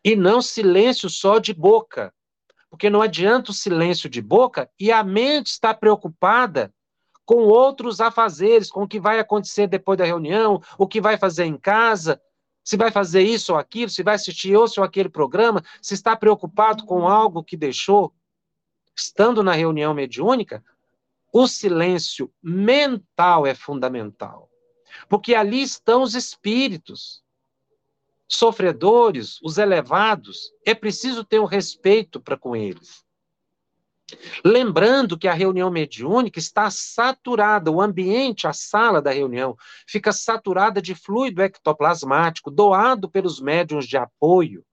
E não silêncio só de boca. Porque não adianta o silêncio de boca e a mente está preocupada com outros afazeres, com o que vai acontecer depois da reunião, o que vai fazer em casa, se vai fazer isso ou aquilo, se vai assistir esse ou aquele programa, se está preocupado com algo que deixou. Estando na reunião mediúnica, o silêncio mental é fundamental. Porque ali estão os espíritos, sofredores, os elevados. É preciso ter um respeito para com eles. Lembrando que a reunião mediúnica está saturada, o ambiente, a sala da reunião, fica saturada de fluido ectoplasmático doado pelos médiuns de apoio.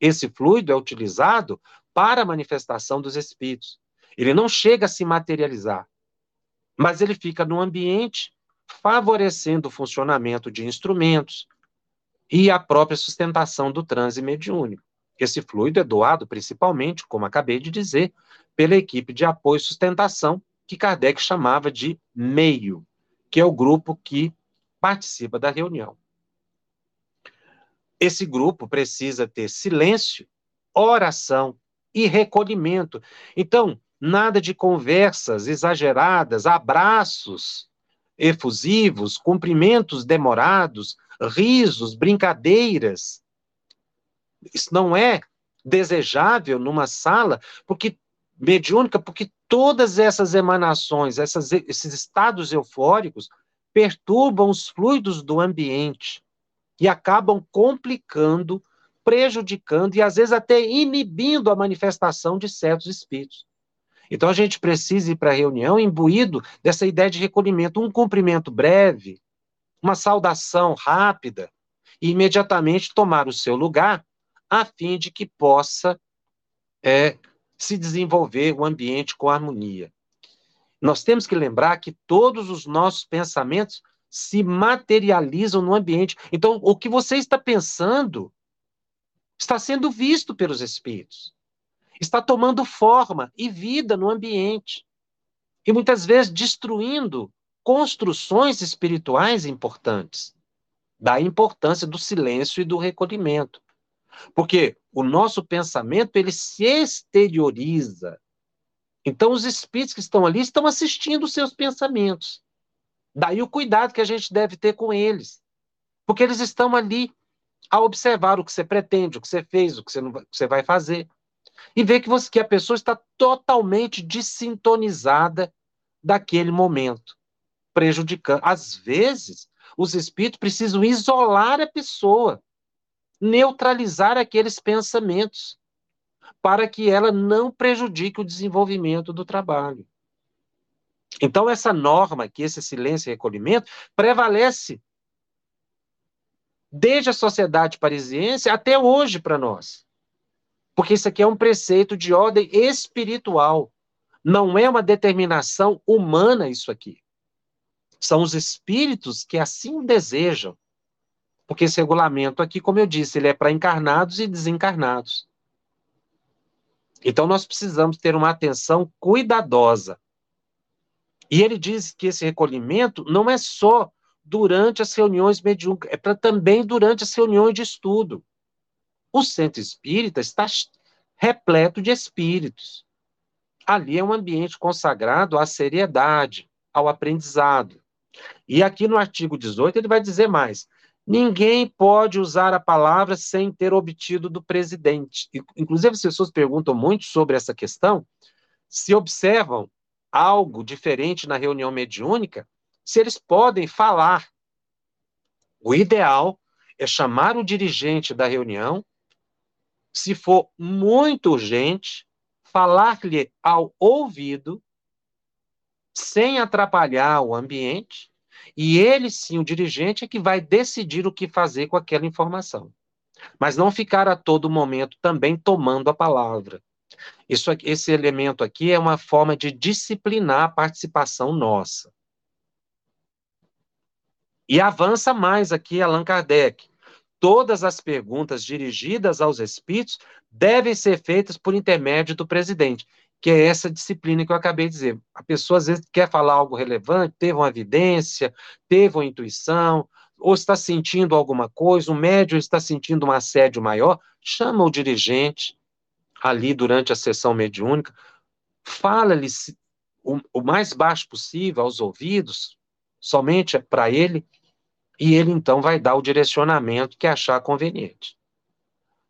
Esse fluido é utilizado para a manifestação dos espíritos. Ele não chega a se materializar, mas ele fica no ambiente favorecendo o funcionamento de instrumentos e a própria sustentação do transe mediúnico. Esse fluido é doado principalmente, como acabei de dizer, pela equipe de apoio e sustentação, que Kardec chamava de meio, que é o grupo que participa da reunião. Esse grupo precisa ter silêncio, oração e recolhimento. Então, nada de conversas exageradas, abraços efusivos, cumprimentos demorados, risos, brincadeiras. Isso não é desejável numa sala, porque mediúnica, porque todas essas emanações, essas, esses estados eufóricos, perturbam os fluidos do ambiente e acabam complicando, prejudicando e às vezes até inibindo a manifestação de certos espíritos. Então a gente precisa ir para a reunião imbuído dessa ideia de recolhimento, um cumprimento breve, uma saudação rápida, e imediatamente tomar o seu lugar a fim de que possa é, se desenvolver o ambiente com harmonia. Nós temos que lembrar que todos os nossos pensamentos se materializam no ambiente. Então, o que você está pensando está sendo visto pelos espíritos, está tomando forma e vida no ambiente, e muitas vezes destruindo construções espirituais importantes. Da importância do silêncio e do recolhimento. Porque o nosso pensamento ele se exterioriza. Então os espíritos que estão ali estão assistindo os seus pensamentos. Daí o cuidado que a gente deve ter com eles. Porque eles estão ali a observar o que você pretende, o que você fez, o que você, não, o que você vai fazer. E ver que, você, que a pessoa está totalmente desintonizada daquele momento, prejudicando. Às vezes, os espíritos precisam isolar a pessoa, neutralizar aqueles pensamentos, para que ela não prejudique o desenvolvimento do trabalho. Então, essa norma aqui, esse silêncio e recolhimento, prevalece desde a sociedade parisiense até hoje para nós. Porque isso aqui é um preceito de ordem espiritual. Não é uma determinação humana isso aqui. São os espíritos que assim desejam. Porque esse regulamento aqui, como eu disse, ele é para encarnados e desencarnados. Então nós precisamos ter uma atenção cuidadosa e ele diz que esse recolhimento não é só durante as reuniões mediúnicas, é para também durante as reuniões de estudo. O centro espírita está repleto de espíritos. Ali é um ambiente consagrado à seriedade, ao aprendizado. E aqui no artigo 18 ele vai dizer mais: ninguém pode usar a palavra sem ter obtido do presidente. Inclusive, as pessoas perguntam muito sobre essa questão, se observam algo diferente na reunião mediúnica, se eles podem falar. O ideal é chamar o dirigente da reunião, se for muito urgente, falar-lhe ao ouvido, sem atrapalhar o ambiente, e ele sim, o dirigente, é que vai decidir o que fazer com aquela informação. Mas não ficar a todo momento também tomando a palavra. Isso, esse elemento aqui é uma forma de disciplinar a participação nossa. E avança mais aqui Allan Kardec. Todas as perguntas dirigidas aos espíritos devem ser feitas por intermédio do presidente, que é essa disciplina que eu acabei de dizer. A pessoa às vezes quer falar algo relevante, teve uma evidência, teve uma intuição, ou está sentindo alguma coisa, o médium está sentindo um assédio maior, chama o dirigente, ali durante a sessão mediúnica, fala-lhe o, o mais baixo possível aos ouvidos, somente para ele, e ele então vai dar o direcionamento que achar conveniente.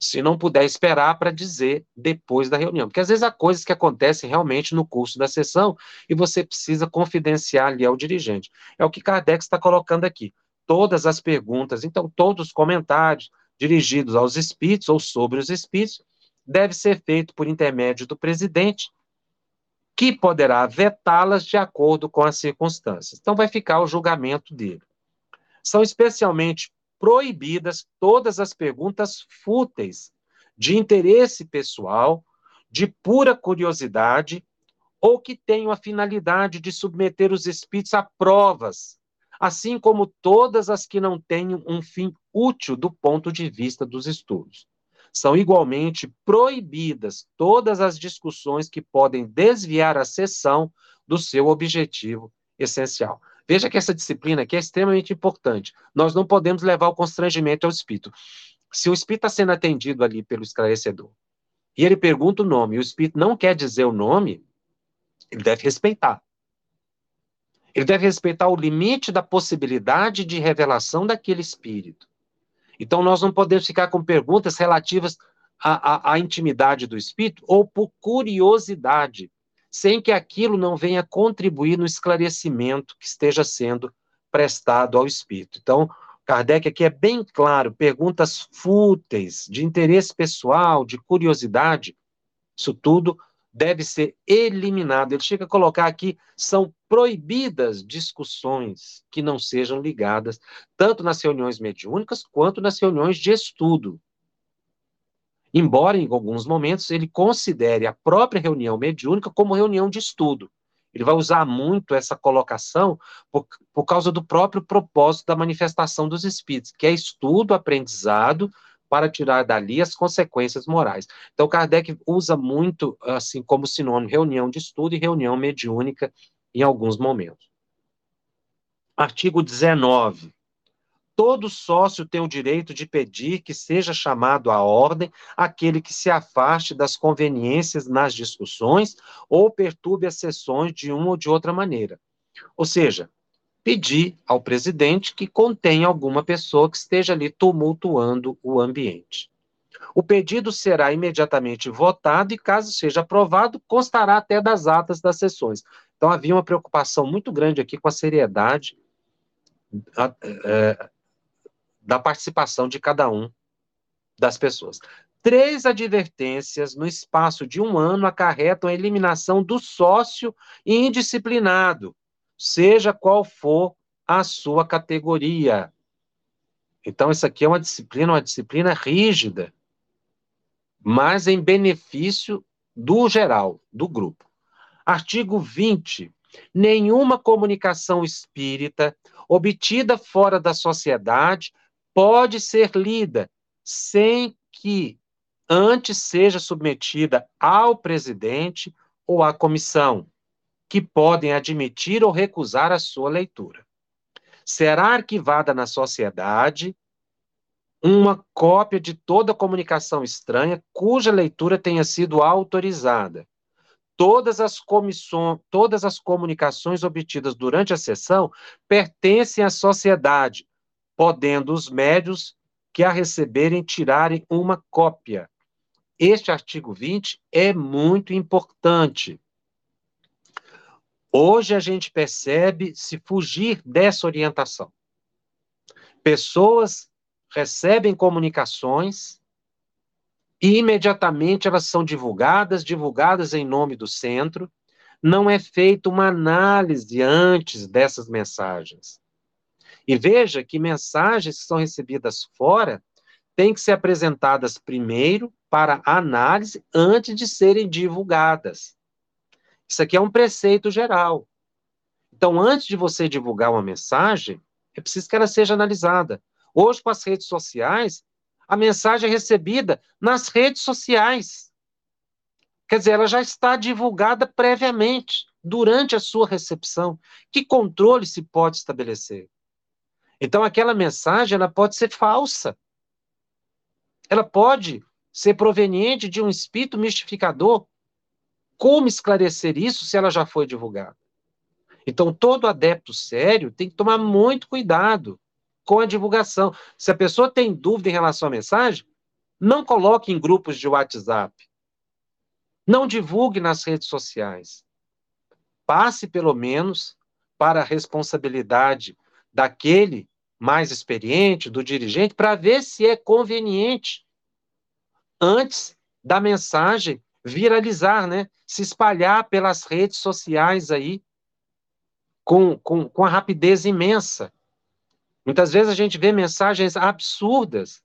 Se não puder esperar para dizer depois da reunião. Porque às vezes há coisas que acontecem realmente no curso da sessão e você precisa confidenciar ali ao dirigente. É o que Kardec está colocando aqui. Todas as perguntas, então, todos os comentários dirigidos aos espíritos ou sobre os espíritos deve ser feito por intermédio do presidente, que poderá vetá-las de acordo com as circunstâncias. Então, vai ficar o julgamento dele. São especialmente proibidas todas as perguntas fúteis, de interesse pessoal, de pura curiosidade, ou que tenham a finalidade de submeter os espíritos a provas, assim como todas as que não tenham um fim útil do ponto de vista dos estudos. São igualmente proibidas todas as discussões que podem desviar a sessão do seu objetivo essencial. Veja que essa disciplina aqui é extremamente importante. Nós não podemos levar o constrangimento ao espírito. Se o espírito está sendo atendido ali pelo esclarecedor e ele pergunta o nome e o espírito não quer dizer o nome, ele deve respeitar. Ele deve respeitar o limite da possibilidade de revelação daquele espírito. Então, nós não podemos ficar com perguntas relativas à, à, à intimidade do espírito ou por curiosidade, sem que aquilo não venha contribuir no esclarecimento que esteja sendo prestado ao espírito. Então, Kardec aqui é bem claro: perguntas fúteis, de interesse pessoal, de curiosidade, isso tudo deve ser eliminado. Ele chega a colocar aqui: são proibidas discussões que não sejam ligadas tanto nas reuniões mediúnicas quanto nas reuniões de estudo. Embora em alguns momentos ele considere a própria reunião mediúnica como reunião de estudo. Ele vai usar muito essa colocação por, por causa do próprio propósito da manifestação dos espíritos, que é estudo, aprendizado, para tirar dali as consequências morais. Então, Kardec usa muito, assim, como sinônimo, reunião de estudo e reunião mediúnica em alguns momentos. Artigo 19 todo sócio tem o direito de pedir que seja chamado à ordem aquele que se afaste das conveniências nas discussões ou perturbe as sessões de uma ou de outra maneira. Ou seja, pedir ao presidente que contenha alguma pessoa que esteja ali tumultuando o ambiente. O pedido será imediatamente votado e, caso seja aprovado, constará até das atas das sessões. Então, havia uma preocupação muito grande aqui com a seriedade é, da participação de cada um das pessoas. Três advertências no espaço de um ano acarretam a eliminação do sócio indisciplinado, seja qual for a sua categoria. Então, isso aqui é uma disciplina, uma disciplina rígida, mas em benefício do geral, do grupo. Artigo 20. Nenhuma comunicação espírita obtida fora da sociedade pode ser lida sem que antes seja submetida ao presidente ou à comissão, que podem admitir ou recusar a sua leitura. Será arquivada na sociedade uma cópia de toda comunicação estranha cuja leitura tenha sido autorizada. Todas as, todas as comunicações obtidas durante a sessão pertencem à sociedade, podendo os médios que a receberem tirarem uma cópia. Este artigo 20 é muito importante. Hoje a gente percebe se fugir dessa orientação. Pessoas recebem comunicações e imediatamente elas são divulgadas, divulgadas em nome do centro. Não é feita uma análise antes dessas mensagens. E veja que mensagens que são recebidas fora têm que ser apresentadas primeiro para análise antes de serem divulgadas. Isso aqui é um preceito geral. Então, antes de você divulgar uma mensagem, é preciso que ela seja analisada. Hoje, com as redes sociais, a mensagem é recebida nas redes sociais. Quer dizer, ela já está divulgada previamente, durante a sua recepção. Que controle se pode estabelecer? Então, aquela mensagem ela pode ser falsa. Ela pode ser proveniente de um espírito mistificador. Como esclarecer isso se ela já foi divulgada? Então, todo adepto sério tem que tomar muito cuidado com a divulgação. Se a pessoa tem dúvida em relação à mensagem, não coloque em grupos de WhatsApp. Não divulgue nas redes sociais. Passe, pelo menos, para a responsabilidade daquele mais experiente, do dirigente, para ver se é conveniente antes da mensagem viralizar, né? Se espalhar pelas redes sociais aí com, com, com a rapidez imensa. Muitas vezes a gente vê mensagens absurdas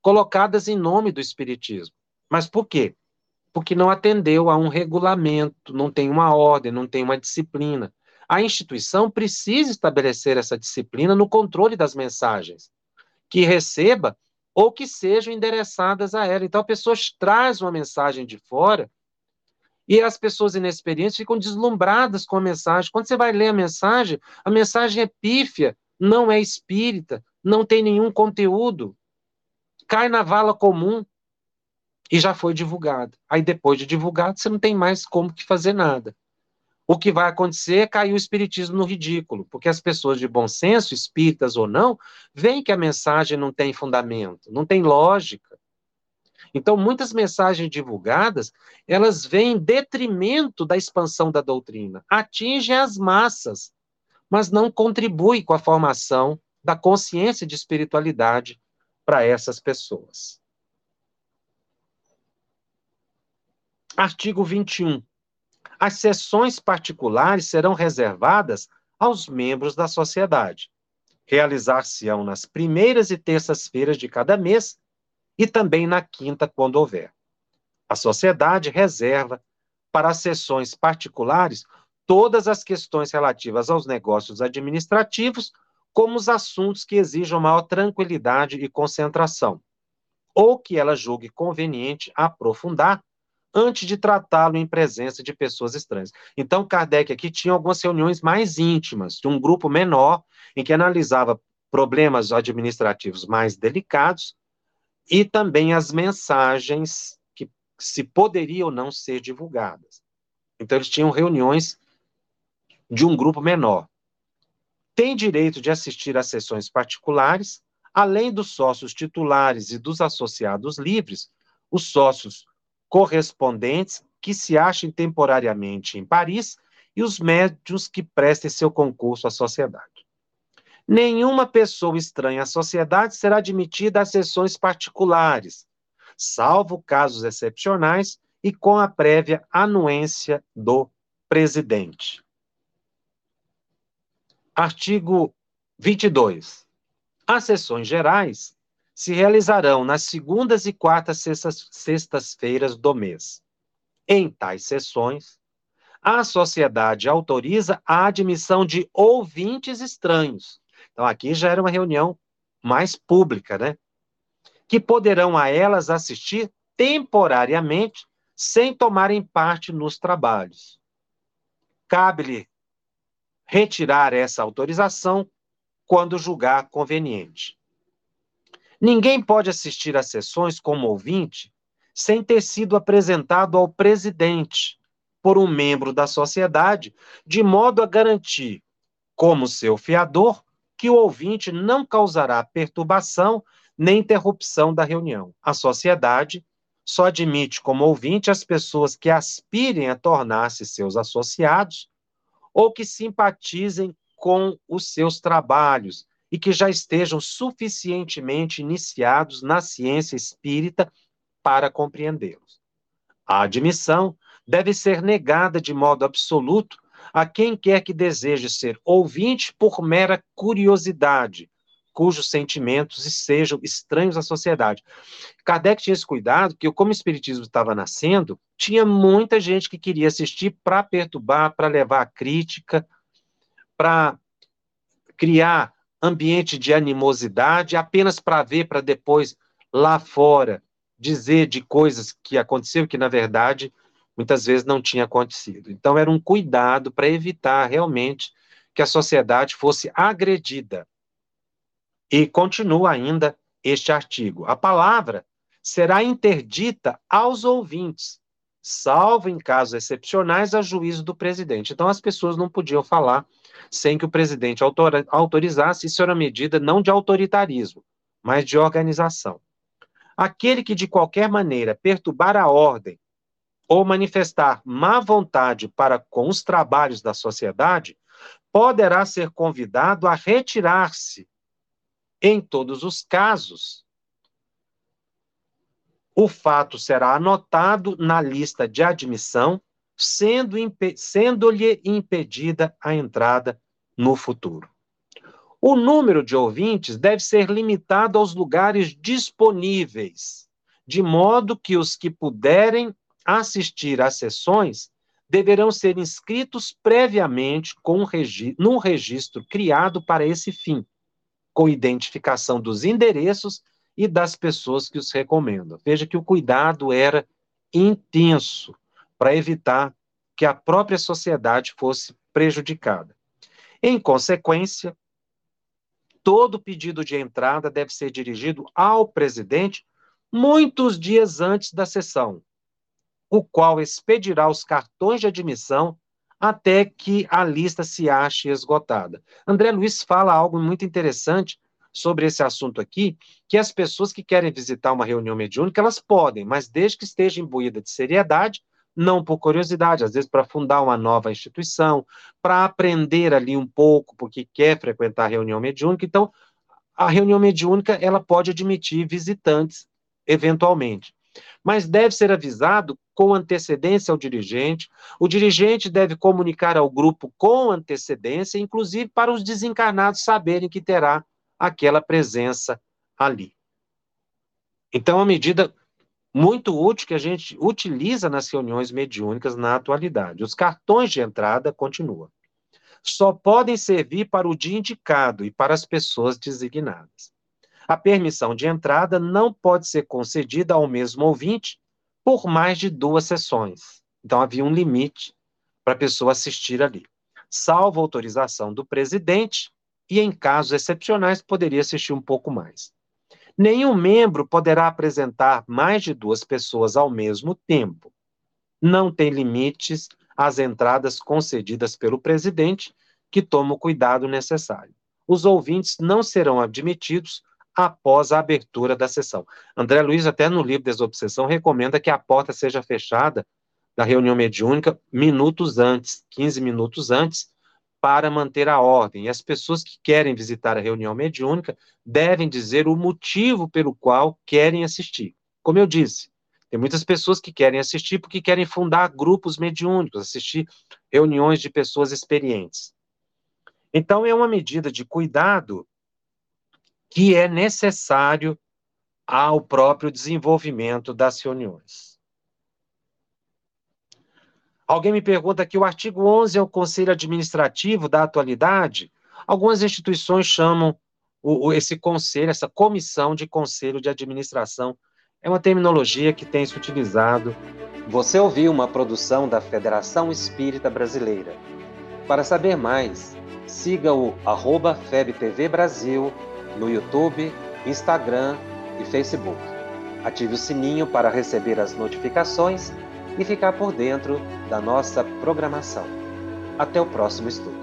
colocadas em nome do Espiritismo. Mas por quê? Porque não atendeu a um regulamento, não tem uma ordem, não tem uma disciplina. A instituição precisa estabelecer essa disciplina no controle das mensagens que receba ou que sejam endereçadas a ela. Então, a pessoa traz uma mensagem de fora e as pessoas inexperientes ficam deslumbradas com a mensagem. Quando você vai ler a mensagem, a mensagem é pífia, não é espírita, não tem nenhum conteúdo. Cai na vala comum e já foi divulgado. Aí, depois de divulgado, você não tem mais como que fazer nada o que vai acontecer é cair o espiritismo no ridículo, porque as pessoas de bom senso, espíritas ou não, veem que a mensagem não tem fundamento, não tem lógica. Então, muitas mensagens divulgadas, elas vêm em detrimento da expansão da doutrina, atingem as massas, mas não contribuem com a formação da consciência de espiritualidade para essas pessoas. Artigo 21 as sessões particulares serão reservadas aos membros da sociedade. Realizar-se-ão nas primeiras e terças-feiras de cada mês e também na quinta, quando houver. A sociedade reserva para as sessões particulares todas as questões relativas aos negócios administrativos, como os assuntos que exijam maior tranquilidade e concentração, ou que ela julgue conveniente aprofundar antes de tratá-lo em presença de pessoas estranhas. Então, Kardec aqui tinha algumas reuniões mais íntimas, de um grupo menor, em que analisava problemas administrativos mais delicados e também as mensagens que se poderiam ou não ser divulgadas. Então, eles tinham reuniões de um grupo menor. Tem direito de assistir às sessões particulares, além dos sócios titulares e dos associados livres, os sócios correspondentes que se achem temporariamente em Paris e os médios que prestem seu concurso à sociedade. Nenhuma pessoa estranha à sociedade será admitida a sessões particulares, salvo casos excepcionais e com a prévia anuência do presidente. Artigo 22. As sessões gerais se realizarão nas segundas e quartas sextas-feiras do mês. Em tais sessões, a sociedade autoriza a admissão de ouvintes estranhos. Então, aqui já era uma reunião mais pública, né? Que poderão a elas assistir temporariamente, sem tomarem parte nos trabalhos. Cabe-lhe retirar essa autorização quando julgar conveniente. Ninguém pode assistir às sessões como ouvinte sem ter sido apresentado ao presidente por um membro da sociedade, de modo a garantir, como seu fiador, que o ouvinte não causará perturbação nem interrupção da reunião. A sociedade só admite como ouvinte as pessoas que aspirem a tornar-se seus associados ou que simpatizem com os seus trabalhos e que já estejam suficientemente iniciados na ciência espírita para compreendê-los. A admissão deve ser negada de modo absoluto a quem quer que deseje ser ouvinte por mera curiosidade, cujos sentimentos sejam estranhos à sociedade. Kardec tinha esse cuidado, que como o Espiritismo estava nascendo, tinha muita gente que queria assistir para perturbar, para levar a crítica, para criar ambiente de animosidade apenas para ver, para depois, lá fora, dizer de coisas que aconteceu que, na verdade, muitas vezes não tinha acontecido. Então, era um cuidado para evitar realmente que a sociedade fosse agredida. E continua ainda este artigo. A palavra será interdita aos ouvintes, salvo em casos excepcionais a juízo do presidente. Então, as pessoas não podiam falar sem que o presidente autorizasse, isso era medida não de autoritarismo, mas de organização. Aquele que, de qualquer maneira, perturbar a ordem ou manifestar má vontade para com os trabalhos da sociedade, poderá ser convidado a retirar-se. Em todos os casos, o fato será anotado na lista de admissão sendo-lhe sendo impedida a entrada no futuro. O número de ouvintes deve ser limitado aos lugares disponíveis, de modo que os que puderem assistir às sessões deverão ser inscritos previamente com regi num registro criado para esse fim, com identificação dos endereços e das pessoas que os recomendam. Veja que o cuidado era intenso para evitar que a própria sociedade fosse prejudicada. Em consequência, todo pedido de entrada deve ser dirigido ao presidente muitos dias antes da sessão, o qual expedirá os cartões de admissão até que a lista se ache esgotada. André Luiz fala algo muito interessante sobre esse assunto aqui, que as pessoas que querem visitar uma reunião mediúnica, elas podem, mas desde que esteja imbuída de seriedade, não por curiosidade, às vezes para fundar uma nova instituição, para aprender ali um pouco, porque quer frequentar a reunião mediúnica. Então, a reunião mediúnica, ela pode admitir visitantes, eventualmente. Mas deve ser avisado com antecedência ao dirigente. O dirigente deve comunicar ao grupo com antecedência, inclusive para os desencarnados saberem que terá aquela presença ali. Então, é uma medida muito útil que a gente utiliza nas reuniões mediúnicas na atualidade. Os cartões de entrada continuam. Só podem servir para o dia indicado e para as pessoas designadas. A permissão de entrada não pode ser concedida ao mesmo ouvinte por mais de duas sessões. Então havia um limite para a pessoa assistir ali. Salvo autorização do presidente, e em casos excepcionais poderia assistir um pouco mais. Nenhum membro poderá apresentar mais de duas pessoas ao mesmo tempo. Não tem limites às entradas concedidas pelo presidente, que toma o cuidado necessário. Os ouvintes não serão admitidos após a abertura da sessão. André Luiz, até no livro Desobsessão, recomenda que a porta seja fechada da reunião mediúnica minutos antes, 15 minutos antes, para manter a ordem. E as pessoas que querem visitar a reunião mediúnica devem dizer o motivo pelo qual querem assistir. Como eu disse, tem muitas pessoas que querem assistir porque querem fundar grupos mediúnicos, assistir reuniões de pessoas experientes. Então, é uma medida de cuidado que é necessário ao próprio desenvolvimento das reuniões. Alguém me pergunta aqui, o artigo 11 é o Conselho Administrativo da atualidade? Algumas instituições chamam o, o, esse conselho, essa comissão de conselho de administração. É uma terminologia que tem se utilizado. Você ouviu uma produção da Federação Espírita Brasileira. Para saber mais, siga o arroba FebTV Brasil no YouTube, Instagram e Facebook. Ative o sininho para receber as notificações e ficar por dentro da nossa programação. Até o próximo estudo.